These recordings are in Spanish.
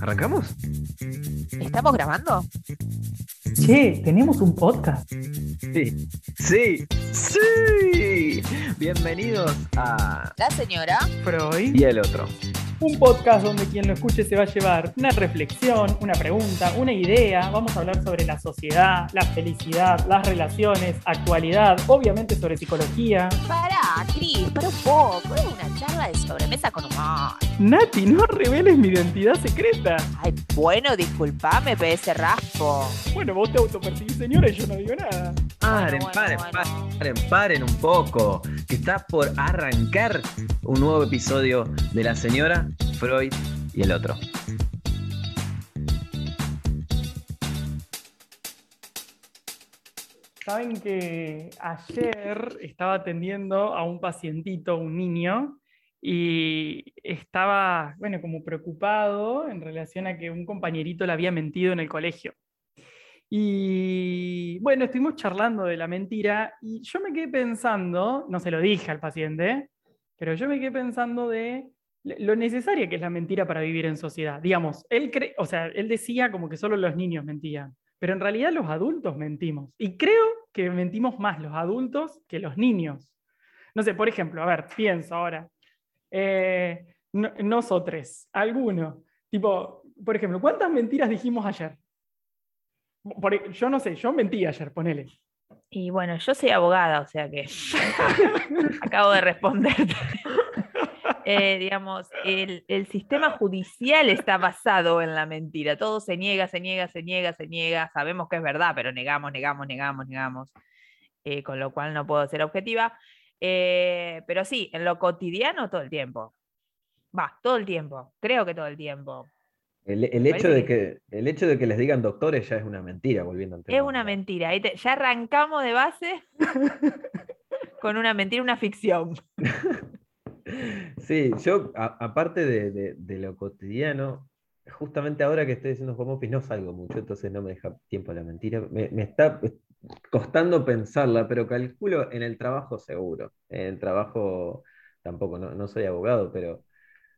¿Arrancamos? ¿Estamos grabando? Che, tenemos un podcast. Sí, sí, sí. Bienvenidos a La señora. Freud. Y el otro. Un podcast donde quien lo escuche se va a llevar una reflexión, una pregunta, una idea. Vamos a hablar sobre la sociedad, la felicidad, las relaciones, actualidad, obviamente sobre psicología. Pará, Cris, para un poco. Es una charla de sobremesa con humor. Nati, no reveles mi identidad secreta. Ay, bueno, disculpame, ese raspo. Bueno, vos te autopercibís señora y yo no digo nada. Paren, bueno, paren, bueno. paren, paren un poco. Que está por arrancar un nuevo episodio de La Señora, Freud y el otro. Saben que ayer estaba atendiendo a un pacientito, un niño, y estaba, bueno, como preocupado en relación a que un compañerito le había mentido en el colegio. Y bueno, estuvimos charlando de la mentira y yo me quedé pensando, no se lo dije al paciente, pero yo me quedé pensando de lo necesaria que es la mentira para vivir en sociedad. Digamos, él, cre- o sea, él decía como que solo los niños mentían, pero en realidad los adultos mentimos. Y creo que mentimos más los adultos que los niños. No sé, por ejemplo, a ver, pienso ahora. Eh, no- nosotros, alguno. Tipo, por ejemplo, ¿cuántas mentiras dijimos ayer? Por- e, yo no sé, yo mentí ayer, ponele. Y bueno, yo soy abogada, o sea que acabo de responderte. Eh, digamos, el, el sistema judicial está basado en la mentira. Todo se niega, se niega, se niega, se niega. Sabemos que es verdad, pero negamos, negamos, negamos, negamos. Eh, con lo cual no puedo ser objetiva. Eh, pero sí, en lo cotidiano todo el tiempo. Va, todo el tiempo. Creo que todo el tiempo. El, el hecho de que- el hecho de que les digan doctores ya es una mentira, volviendo al tema. Es una mentira. Ya arrancamos de base con una mentira, una ficción. Sí, yo, a- aparte de, lo cotidiano, justamente ahora que estoy haciendo home office no salgo mucho, entonces no me deja tiempo la mentira. Me, está costando pensarla, pero calculo en el trabajo seguro. En el trabajo tampoco, no soy abogado, pero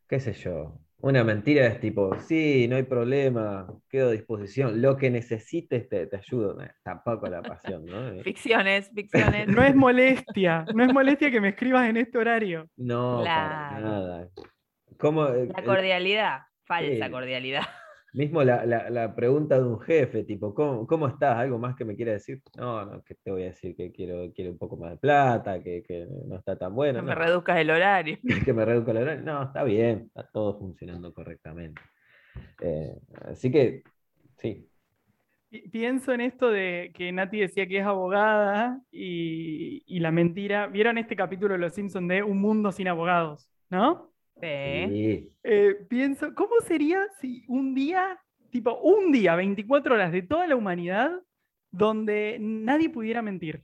qué sé yo. Una mentira es tipo, sí, no hay problema, quedo a disposición, lo que necesites te, te ayudo. Eh, Tampoco la pasión, ¿no? Ficciones, ficciones. No es molestia, no es molestia que me escribas en este horario. No, para nada. ¿Cómo, eh, La cordialidad, falsa Sí. cordialidad. Mismo la, la- la pregunta de un jefe, tipo, ¿cómo, cómo estás? ¿Algo más que me quiera decir? No, no, que te voy a decir que quiero, quiero un poco más de plata, que, que no está tan bueno. No me reduzcas el horario. que me reduzca el horario. No, está bien, está todo funcionando correctamente. Eh, así que, sí. Pi- Pienso en esto de que Nati decía que es abogada y, y la mentira. ¿Vieron este capítulo de Los Simpsons de Un mundo sin abogados? ¿No? Sí. Eh, pienso, ¿cómo sería si un día, tipo un día, 24 horas de toda la humanidad, donde nadie pudiera mentir?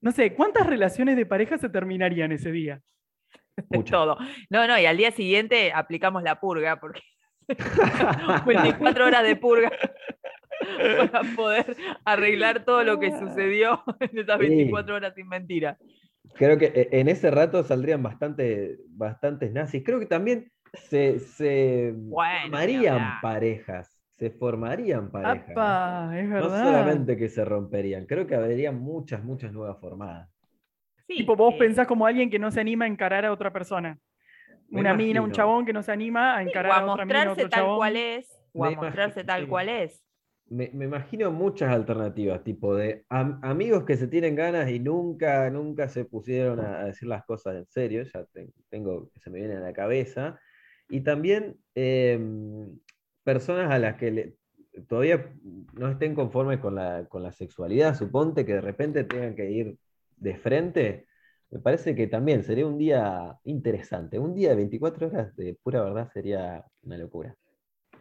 No sé, ¿cuántas relaciones de pareja se terminarían ese día? Muchas. Todo. No, no, y al día siguiente aplicamos la purga, porque 24 horas de purga para poder arreglar todo lo que sucedió en esas Sí. 24 horas sin mentira. Creo que eh, en ese rato saldrían bastante, bastantes nazis. Creo que también se, se Bueno, formarían parejas. Se formarían parejas. ¿no? ¡Apa! Es No verdad. solamente que se romperían, creo que habría muchas, muchas nuevas formadas. Sí, Tipo, vos eh, pensás como alguien que no se anima a encarar a otra persona. Me Una mina, un chabón que no se anima a encarar a a otra mina, a mostrarse otro tal chabón. cual es, o a Me mostrarse imagino, tal cual es. Me, imagino muchas alternativas, tipo de am- amigos que se tienen ganas y nunca, nunca se pusieron a, decir las cosas en serio, ya te- tengo que se me viene a la cabeza. Y también em, personas a las que todavía no estén conformes con la, con la sexualidad, suponte que de repente tengan que ir de frente. Me parece que también sería un día interesante. Un día de 24 horas de pura verdad sería una locura.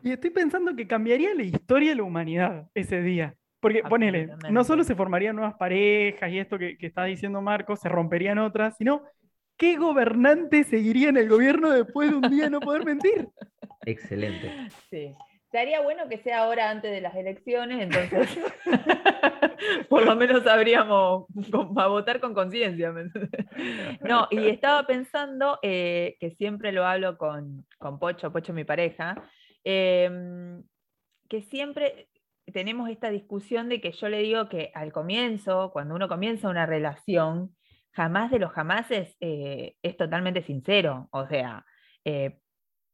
Y estoy pensando que cambiaría la historia de la humanidad ese día. Porque ponele, no solo se formarían nuevas parejas y esto que, que está diciendo Marco, se romperían otras, sino ¿qué gobernante seguiría en el gobierno después de un día no poder mentir? Excelente. Sí. Estaría bueno que sea ahora antes de las elecciones, entonces por lo menos sabríamos a votar con conciencia. No, y estaba pensando eh, que siempre lo hablo con, con Pocho, Pocho mi pareja, Em, que siempre tenemos esta discusión de que yo le digo que al comienzo, cuando uno comienza una relación, jamás de los jamases eh, es totalmente sincero. O sea, eh,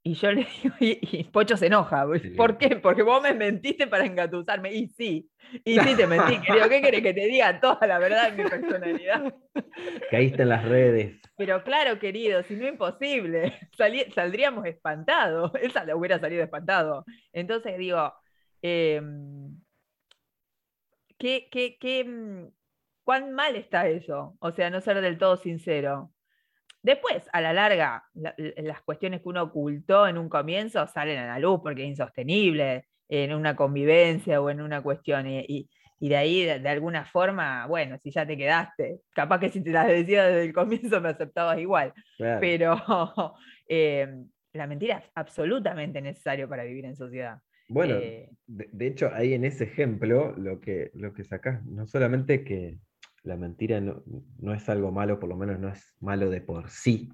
y yo le digo, y, Pocho se enoja. ¿Por qué? Porque vos me mentiste para engatusarme. Y sí, y sí te mentí, querido. ¿Qué querés que te diga toda la verdad de mi personalidad? Caíste en las redes. Pero claro, querido, si no imposible, saldríamos espantados. Esa le hubiera salido espantado. Entonces digo, em, ¿qué, qué, qué, mm, ¿cuán mal está eso? O sea, no ser del todo sincero. Después, a la larga, las cuestiones que uno ocultó en un comienzo salen a la luz porque es insostenible en una convivencia o en una cuestión. Y, de ahí, de, alguna forma, bueno, si ya te quedaste, capaz que si te las decía desde el comienzo me aceptabas igual. Pero em, la mentira es absolutamente necesario para vivir en sociedad. Bueno, eh, de, hecho, ahí en ese ejemplo, lo que, lo que sacás, no solamente que la mentira no, es algo malo, por lo menos no es malo de por sí,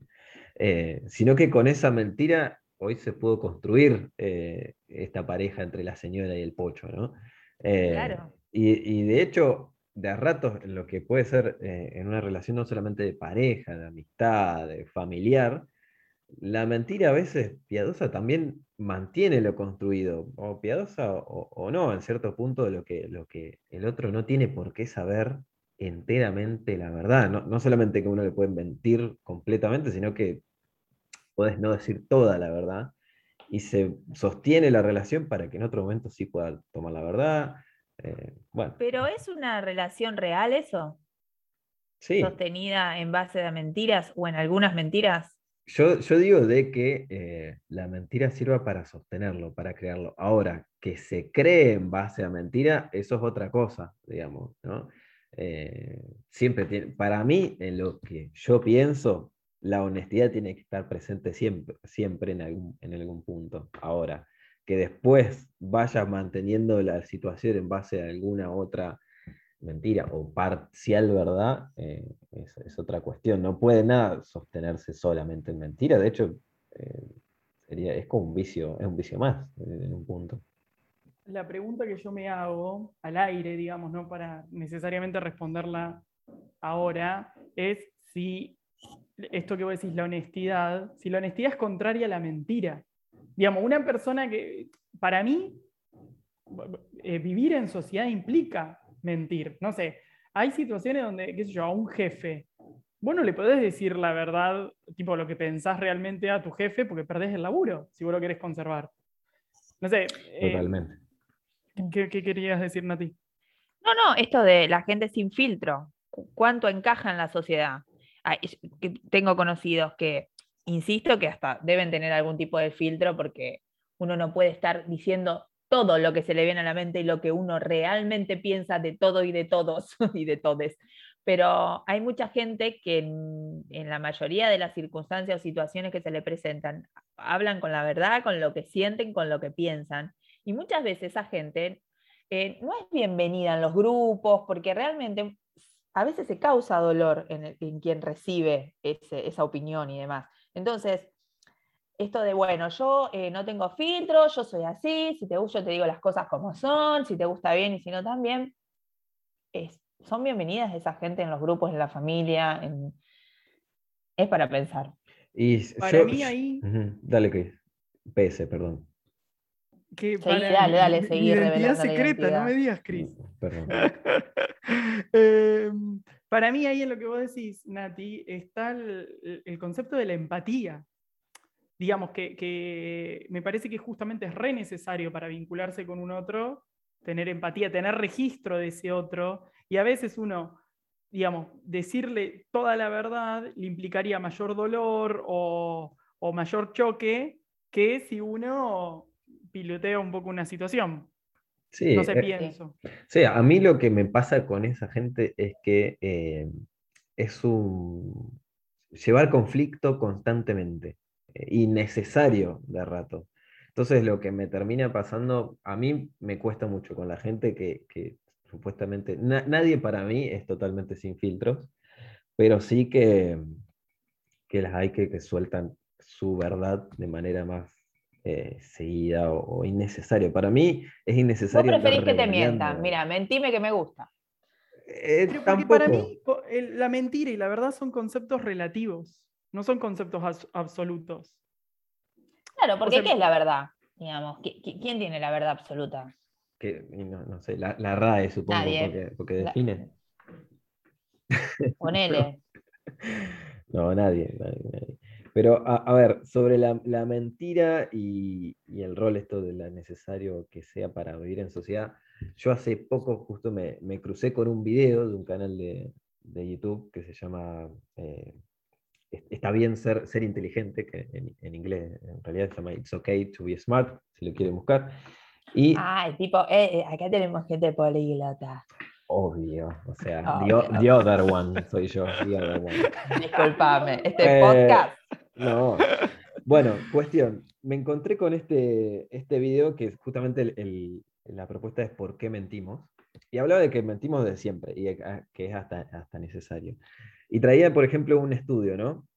eh, sino que con esa mentira hoy se pudo construir eh, esta pareja entre la señora y el pocho, ¿no? claro. Y, de hecho, de a ratos, lo que puede ser en una relación no solamente de pareja, de amistad, de familiar, la mentira a veces piadosa también mantiene lo construido, o piadosa o, no, en cierto punto, de lo que, lo que el otro no tiene por qué saber enteramente la verdad. No, solamente que uno le puede mentir completamente, sino que puedes no decir toda la verdad y se sostiene la relación para que en otro momento sí pueda tomar la verdad. Eh, bueno. Pero es una relación real eso. Sí. Sostenida en base a mentiras o en algunas mentiras. Yo, digo de que eh, la mentira sirva para sostenerlo, para crearlo. Ahora, que se cree en base a mentira, eso es otra cosa, digamos, ¿no? Eh, siempre tiene, para mí, en lo que yo pienso, la honestidad tiene que estar presente siempre, siempre en algún, en algún punto. Ahora, que después vayas manteniendo la situación en base a alguna otra mentira o parcial verdad, eh, es, otra cuestión. No puede nada sostenerse solamente en mentira. De hecho, eh, sería, es como un vicio, es un vicio más en un punto. La pregunta que yo me hago al aire, digamos, no para necesariamente responderla ahora, es si esto que vos decís, la honestidad, si la honestidad es contraria a la mentira. Digamos, una persona que, para mí, eh, vivir en sociedad implica mentir. No sé, hay situaciones donde, qué sé yo, a un jefe, vos no le podés decir la verdad, tipo lo que pensás realmente a tu jefe, porque perdés el laburo, si vos lo querés conservar. No sé. Eh, Totalmente. ¿Qué, querías decir, Nati? No, no, esto de la gente sin filtro, cuánto encaja en la sociedad. tengo conocidos que, insisto, que hasta deben tener algún tipo de filtro porque uno no puede estar diciendo todo lo que se le viene a la mente y lo que uno realmente piensa de todo y de todos y de todes. Pero hay mucha gente que en, la mayoría de las circunstancias o situaciones que se le presentan hablan con la verdad, con lo que sienten, con lo que piensan. Y muchas veces esa gente eh, no es bienvenida en los grupos porque realmente a veces se causa dolor en, quien recibe esa opinión y demás. Entonces, esto de, bueno, yo eh, no tengo filtro, yo soy así, si te gusta yo te digo las cosas como son, si te gusta bien y si no también, es, son bienvenidas esa gente en los grupos, en la familia, es para pensar. Y para mí ahí... Dale, que PS, perdón. Que dale, dale, seguir identidad secreta, no me digas, Cris. Em, para mí ahí en lo que vos decís, Nati, está el concepto de la empatía. Digamos que, me parece que justamente es re necesario para vincularse con un otro, tener empatía, tener registro de ese otro, y a veces uno, digamos, decirle toda la verdad le implicaría mayor dolor o, mayor choque que si uno pilotea un poco una situación. Sí, no sé, eh, pienso. Sí, a mí lo que me pasa con esa gente es que eh, es un llevar conflicto constantemente innecesario de rato. Entonces lo que me termina pasando, a mí me cuesta mucho con la gente que, supuestamente, nadie para mí es totalmente sin filtros, pero sí que, que las hay que, que sueltan su verdad de manera más eh, seguida o, o innecesario. Para mí es Vos innecesario. andar preferís que te mientan. Mira, mentime que me gusta. Eh, Pero porque tampoco. para mí la mentira y la verdad son conceptos relativos, no son conceptos absolutos. Claro, porque sea, ¿qué es la verdad? Digamos, ¿qui- qui- ¿quién tiene la verdad absoluta? que- no, no sé, la, la RAE supongo, Nadie. porque, porque La- define. Ponele. No, nadie, nadie, nadie. Pero, a, a ver, sobre la, la mentira y, y el rol esto de lo necesario que sea para vivir en sociedad, yo hace poco justo me, me crucé con un video de un canal de, de YouTube que se llama eh, es- Está bien ser, ser inteligente, que en, en inglés en realidad se llama It's okay to be smart, si lo quieren buscar. Y Ah, el tipo, eh, eh, acá tenemos gente políglota. obvio, o sea, the other one soy yo, the other one. Disculpame, este Eh, podcast. No. Bueno, cuestión. Me encontré con este, este video que justamente el- la propuesta es por qué mentimos. Y hablaba de que mentimos de siempre y que- es hasta, hasta necesario. Y traía, por ejemplo, un estudio, ¿no?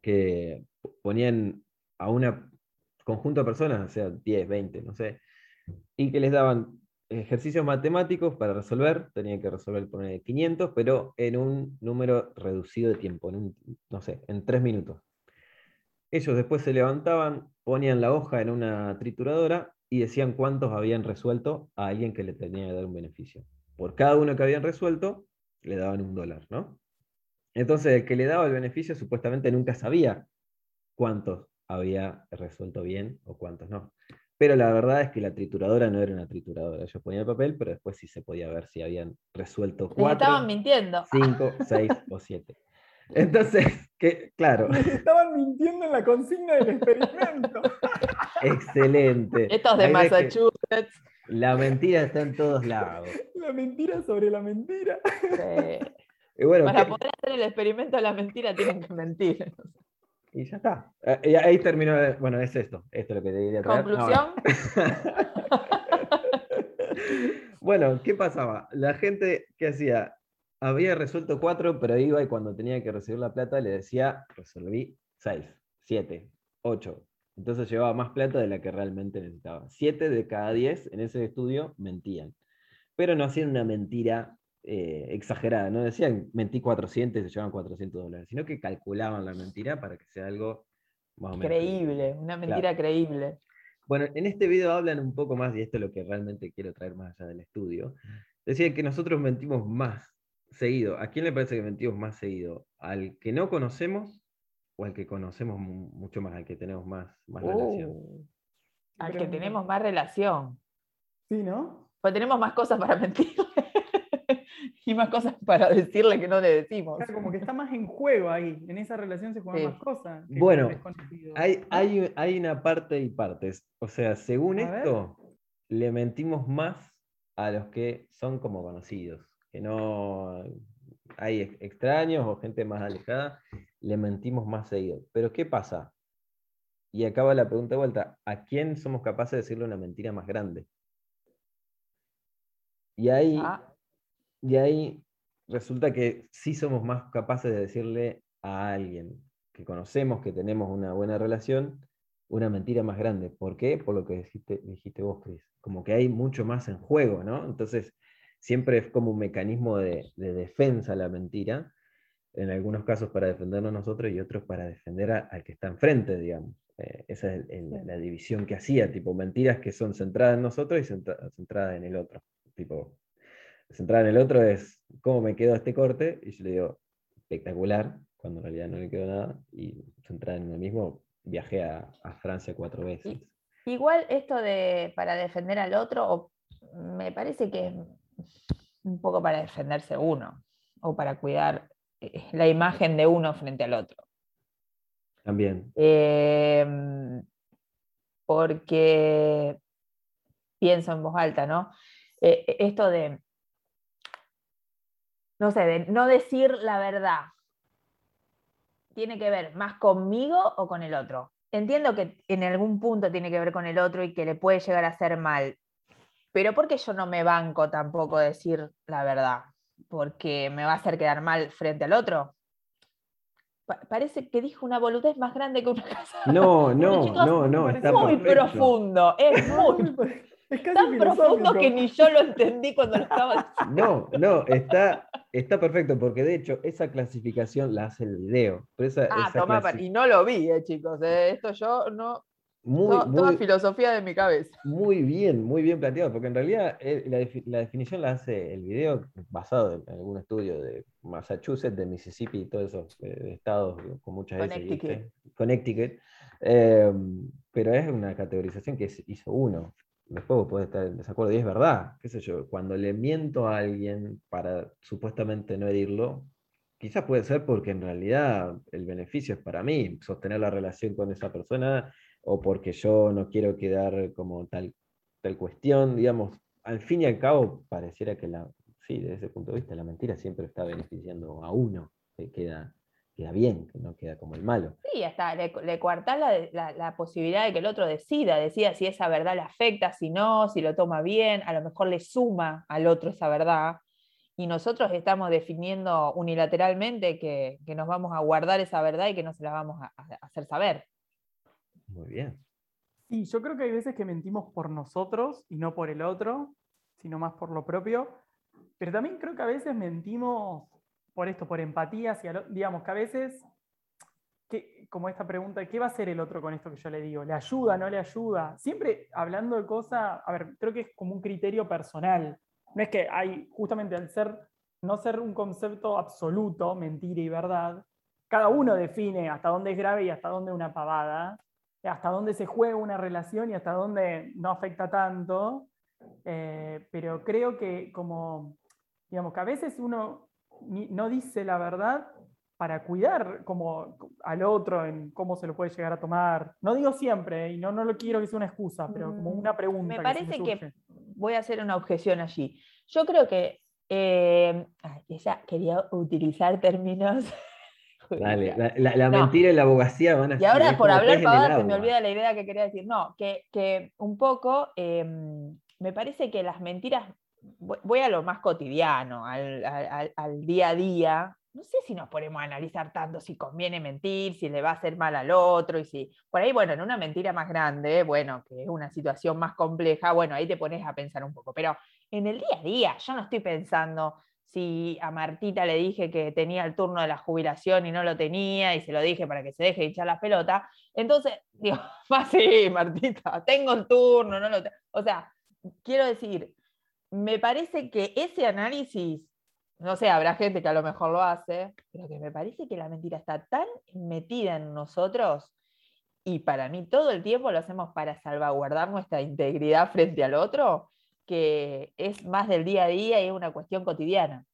Que ponían a una conjunto de personas, o sea, 10, 20, no sé, y que les daban ejercicios matemáticos para resolver, tenían que resolver poner 500, pero en un número reducido de tiempo, en un, no sé, en 3 minutos. Ellos después se levantaban, ponían la hoja en una trituradora y decían cuántos habían resuelto a alguien que le tenía que dar un beneficio. Por cada uno que habían resuelto, le daban un dólar, ¿no? Entonces, el que le daba el beneficio supuestamente nunca sabía cuántos había resuelto bien o cuántos no. Pero la verdad es que la trituradora no era una trituradora. Ellos ponían el papel, pero después sí se podía ver si habían resuelto cuatro, estaban mintiendo. 5, 6 o 7. Entonces, que, claro, Estaban mintiendo en la consigna del experimento. excelente. Estos de Ahí que Massachusetts. La mentira está en todos lados. la mentira sobre la mentira. eh, Y bueno, para ¿qué- poder hacer el experimento de la mentira tienen que mentir. y ya está. Eh, y ahí terminó. el- Bueno, es esto. Esto es lo que te quería traer. No, Conclusión, Bueno, ¿qué pasaba? La gente, ¿qué hacía? Había resuelto cuatro, pero iba y cuando tenía que recibir la plata le decía, resolví seis, siete, ocho. Entonces llevaba más plata de la que realmente necesitaba. Siete de cada diez en ese estudio mentían. Pero no hacían una mentira eh, exagerada, no decían mentí 400 y se llevaban 400 dólares, sino que calculaban la mentira para que sea algo más o menos. creíble, una mentira creíble. Bueno, en este video hablan un poco más, y esto es lo que realmente quiero traer más allá del estudio. Decían que nosotros mentimos más seguido. ¿A quién le parece que mentimos más seguido? ¿Al que no conocemos o al que conocemos mu- mucho más, al que tenemos más, más relación? Uh, al que tenemos más relación. Sí, ¿no? Pues tenemos más cosas para mentirle. y más cosas para decirle que no le decimos. O sea, como que está más en juego ahí. En esa relación se juegan Sí. más cosas. Bueno. Hay, hay, hay una parte y partes. O sea, según A ver. esto, le mentimos más a los que son como conocidos. Que no hay ex- extraños o gente más alejada, le mentimos más seguido. Pero ¿qué pasa? Y acaba la pregunta de vuelta. ¿A quién somos capaces de decirle una mentira más grande? Y ahí, Ah, y ahí resulta que sí somos más capaces de decirle a alguien que conocemos, que tenemos una buena relación, una mentira más grande. ¿Por qué? Por lo que dijiste, dijiste vos, Cris. Como que hay mucho más en juego, ¿no? Entonces, siempre es como un mecanismo de, de defensa la mentira, en algunos casos para defendernos nosotros y otros para defender a- al que está enfrente, digamos. Eh, esa es el- el- la división que hacía, tipo mentiras que son centradas en nosotros y centra- centradas en el otro. Tipo, centrada en el otro es cómo me quedó este corte, y yo le digo espectacular, cuando en realidad no le quedó nada, y centrada en uno mismo, viajé a, a Francia cuatro veces. Igual esto de para defender al otro, o- me parece que un poco para defenderse uno, o para cuidar eh, la imagen de uno frente al otro. También. Em, porque pienso en voz alta, ¿no? Eh, eh, esto de, no sé, de no decir la verdad, tiene que ver más conmigo o con el otro. Entiendo que en algún punto tiene que ver con el otro y que le puede llegar a hacer mal, pero porque yo no me banco tampoco decir la verdad, porque me va a hacer quedar mal frente al otro. pa- parece que dijo una boludez más grande que una casa. No, no, chicos, no, no, está muy perfecto. profundo, es muy Es casi tan profundo que ni yo lo entendí cuando lo estaba No, no, está, está perfecto, porque de hecho esa clasificación la hace el video. Pero esa, Ah, esa toma, clasi- y no lo vi, eh, chicos. eh, Esto yo no. Muy, to- Toda muy, filosofía de mi cabeza. muy bien, muy bien planteado, porque en realidad eh, la, la definición la hace el video basado en algún estudio de Massachusetts, de Mississippi y todos esos eh, estados con muchas Connecticut. Connecticut. Eh, pero es una categorización que hizo uno. Después vos podés estar en desacuerdo, y es verdad, qué sé yo, cuando le miento a alguien para supuestamente no herirlo, quizás puede ser porque en realidad el beneficio es para mí, sostener la relación con esa persona, o porque yo no quiero quedar como tal, tal cuestión, digamos, al fin y al cabo pareciera que la, sí, desde ese punto de vista, la mentira siempre está beneficiando a uno, que queda, queda bien, que no queda como el malo. Sí, hasta le, le coartás la, la- la posibilidad de que el otro decida, decida si esa verdad le afecta, si no, si lo toma bien, a lo mejor le suma al otro esa verdad. Y nosotros estamos definiendo unilateralmente que, que nos vamos a guardar esa verdad y que no se la vamos a, a hacer saber. Muy bien. Sí, yo creo que hay veces que mentimos por nosotros y no por el otro, sino más por lo propio. Pero también creo que a veces mentimos por esto, por empatía hacia lo- digamos que a veces, que, como esta pregunta, ¿qué va a hacer el otro con esto que yo le digo? ¿Le ayuda, no le ayuda? Siempre hablando de cosas, a ver, creo que es como un criterio personal. No es que hay, justamente al ser, no ser un concepto absoluto, mentira y verdad, cada uno define hasta dónde es grave y hasta dónde una pavada hasta dónde se juega una relación y hasta dónde no afecta tanto. eh, pero creo que como, digamos, que a veces uno no dice la verdad para cuidar como al otro en cómo se lo puede llegar a tomar. No digo siempre, y no, no lo quiero que sea una excusa, pero como Mm, una pregunta. Me parece que voy a hacer una objeción allí. Yo creo que eh, ay, ella quería utilizar términos. Dale, la, la- la No. mentira y la abogacía van a Y ahora por hablar pavadas se me olvida la idea que quería decir. No, que, que un poco em, me parece que las mentiras, voy a lo más cotidiano, al, al- al- al día a día. No sé si nos ponemos a analizar tanto si conviene mentir, si le va a hacer mal al otro, y si por ahí, bueno, en una mentira más grande, bueno, que es una situación más compleja, bueno, ahí te pones a pensar un poco. Pero en el día a día, yo no estoy pensando si a Martita le dije que tenía el turno de la jubilación y no lo tenía, y se lo dije para que se deje de hinchar la pelota. Entonces, digo, más sí, Martita, tengo el turno, no lo tengo. O sea, quiero decir, me parece que ese análisis, no sé, habrá gente que a lo mejor lo hace, pero que me parece que la mentira está tan metida en nosotros y para mí todo el tiempo lo hacemos para salvaguardar nuestra integridad frente al otro, que es más del día a día y es una cuestión cotidiana.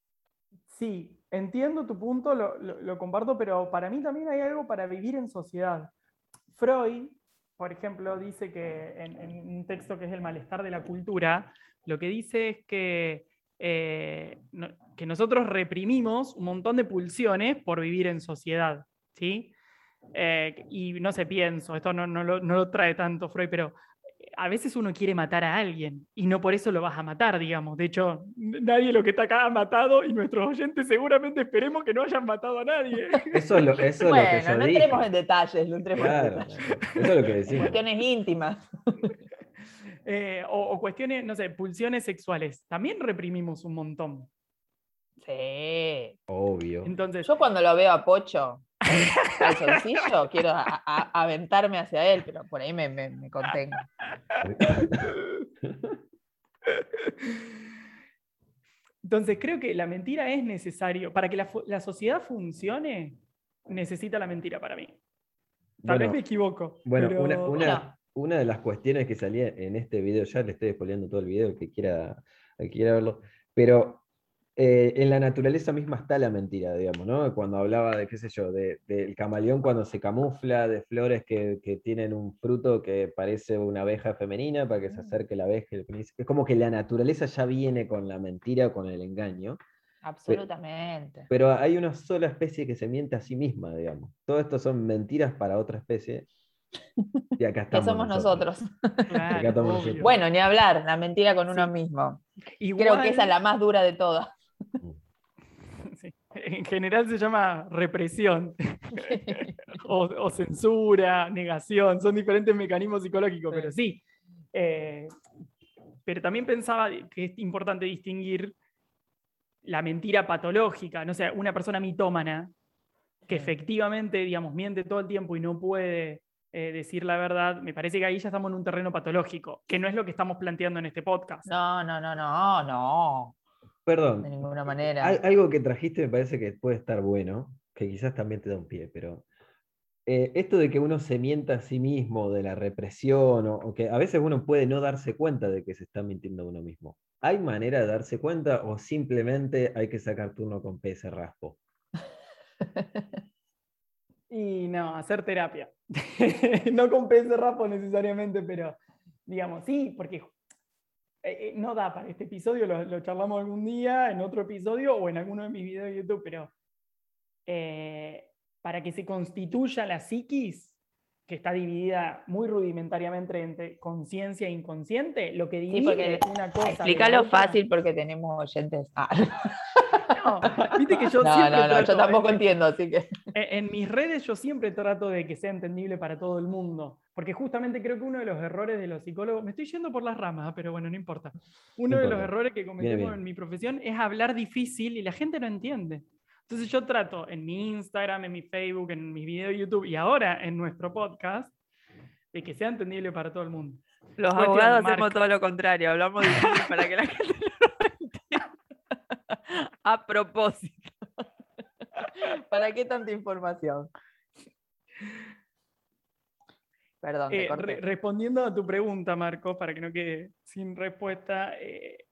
Sí, entiendo tu punto, lo, comparto, pero para mí también hay algo para vivir en sociedad. Freud, por ejemplo, dice que en, un texto que es El malestar de la cultura, lo que dice es que, eh, que nosotros reprimimos un montón de pulsiones por vivir en sociedad. ¿sí? Eh, y no sé, pienso, esto no, no lo, no lo trae tanto Freud, pero a veces uno quiere matar a alguien y no por eso lo vas a matar, digamos. De hecho, nadie lo que está acá ha matado y nuestros oyentes seguramente esperemos que no hayan matado a nadie. Eso es lo, eso es lo que Bueno, yo no dije. entremos en detalles, no entremos en detalles. eso es lo que decimos. Cuestiones íntimas. Eh, o, o cuestiones, no sé, pulsiones sexuales. También reprimimos un montón. Sí. Obvio. Entonces, Yo cuando lo veo a Pocho, calzoncillo, quiero a- a- aventarme hacia él, pero por ahí me, me- me contengo. entonces creo que la mentira es necesario. Para que la, sociedad funcione, necesita la mentira para mí. Tal vez me equivoco. Bueno, pero- una, una- Bueno. una de las cuestiones que salía en este video, ya le estoy spoileando todo el video, el que quiera, el que quiera verlo, pero eh, en la naturaleza misma está la mentira, digamos, ¿no? Cuando hablaba de, qué sé yo, de- del camaleón cuando se camufla, de flores que, que tienen un fruto que parece una abeja femenina para que se acerque la abeja. y el príncipe. Es como que la naturaleza ya viene con la mentira, con el engaño. Absolutamente. Pero hay una sola especie que se miente a sí misma, digamos. Todo esto son mentiras para otra especie. Y acá Que estamos somos nosotros. Claro, Acá estamos obvio. nosotros. Bueno, ni hablar, la mentira con uno Sí. mismo. Creo que esa es la más dura de todas. Sí. en general se llama represión o, o censura, negación, son diferentes mecanismos psicológicos, pero sí. eh, pero también pensaba que es importante distinguir la mentira patológica, no sé, una persona mitómana que efectivamente, digamos, miente todo el tiempo y no puede eh, decir la verdad, me parece que ahí ya estamos en un terreno patológico, que no es lo que estamos planteando en este podcast. No, no, no, no, no. De Perdón, ninguna manera. al- algo que trajiste me parece que puede estar bueno, que quizás también te da un pie, pero eh, esto de que uno se mienta a sí mismo, de la represión, o, o que a veces uno puede no darse cuenta de que se está mintiendo a uno mismo. ¿Hay manera de darse cuenta o simplemente hay que sacar turno con PS Raspo? Y no, hacer terapia. no con PS Rapo necesariamente, pero digamos, sí, porque eh, eh, no da para este episodio, lo, lo charlamos algún día, en otro episodio o en alguno de mis videos de YouTube, pero eh, para que se constituya la psiquis, que está dividida muy rudimentariamente entre conciencia e inconsciente, lo que divide porque una cosa. Explícalo otra- fácil porque tenemos oyentes. Ah, No, viste que yo no, siempre no, no, yo tampoco entiendo, así que. En, en mis redes yo siempre trato de que sea entendible para todo el mundo, porque justamente creo que uno de los errores de los psicólogos, me estoy yendo por las ramas, pero bueno, no importa. Uno de los importa. errores que cometemos bien. en mi profesión es hablar difícil y la gente no entiende. Entonces yo trato en mi Instagram, en mi Facebook, en mis videos de YouTube y ahora en nuestro podcast de que sea entendible para todo el mundo. Los Cuestión, abogados hacemos todo lo contrario, hablamos difícil para que la gente no lo entienda. A propósito. ¿Para qué tanta información? Perdón, te Eh, corté. re- respondiendo a tu pregunta, Marcos, para que no quede sin respuesta, eh,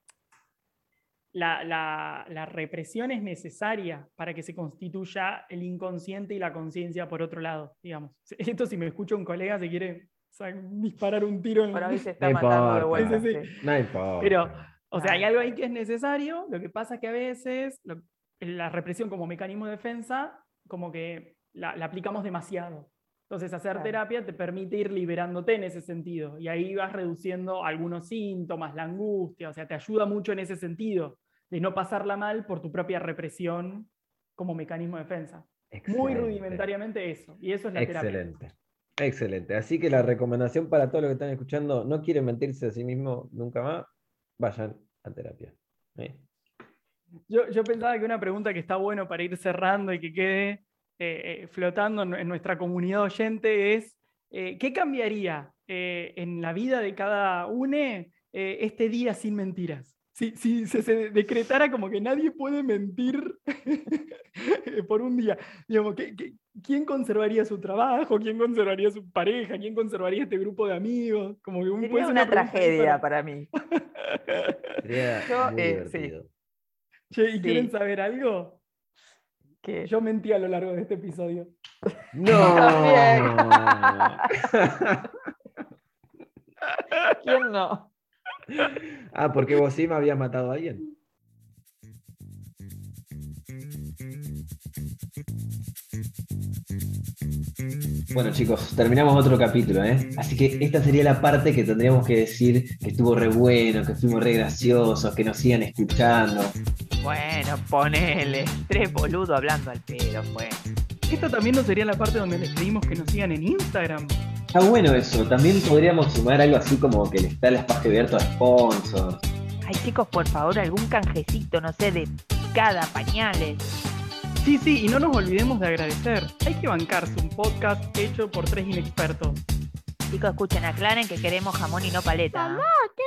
la, la- la represión es necesaria para que se constituya el inconsciente y la conciencia por otro lado, digamos. Esto si me escucha un colega se quiere disparar un tiro en Por hoy se está No matando de importa. vuelta. Sí, sí, sí. No importa. Pero, o sea, hay algo ahí que es necesario, lo que pasa es que a veces lo- la represión como mecanismo de defensa, como que la, la aplicamos demasiado. Entonces, hacer Claro. terapia te permite ir liberándote en ese sentido, y ahí vas reduciendo algunos síntomas, la angustia, o sea, te ayuda mucho en ese sentido, de no pasarla mal por tu propia represión como mecanismo de defensa. Muy Excelente. rudimentariamente eso, y eso es la terapia. Excelente. Excelente. Así que la recomendación para todos los que están escuchando, no quieren mentirse a sí mismos nunca más, vayan a terapia. ¿eh? Yo, yo pensaba que una pregunta que está bueno para ir cerrando y que quede eh, eh, flotando en, en nuestra comunidad oyente es, eh, ¿qué cambiaría eh, en la vida de cada une eh, este día sin mentiras? Si, si se, se decretara como que nadie puede mentir por un día, digamos, ¿qué- qué- quién conservaría su trabajo? ¿Quién conservaría su pareja? ¿Quién conservaría este grupo de amigos? Como que un- Sería ser una tragedia para- para mí. Sería Yo, muy eh, sí. divertido. Che, ¿y Sí. quieren saber algo? Que Yo mentí a lo largo de este episodio. No. ¿Quién no? ah, porque vos sí me habías matado a alguien. Bueno chicos, terminamos otro capítulo, ¿eh? Así que esta sería la parte que tendríamos que decir que estuvo re bueno, que fuimos re graciosos, que nos sigan escuchando. Bueno, ponele. Tres boludos hablando al pedo, pues. Esta también no sería la parte donde les pedimos que nos sigan en Instagram. Está bueno eso, también podríamos sumar algo así como que le está el espacio abierto a sponsors. Ay, chicos, por favor, algún canjecito, no sé, de cada pañales. Sí, sí, y no nos olvidemos de agradecer. Hay que bancarse un podcast hecho por tres inexpertos. Chicos, escuchen, aclaren que queremos jamón y no paleta. Mamá, ¿qué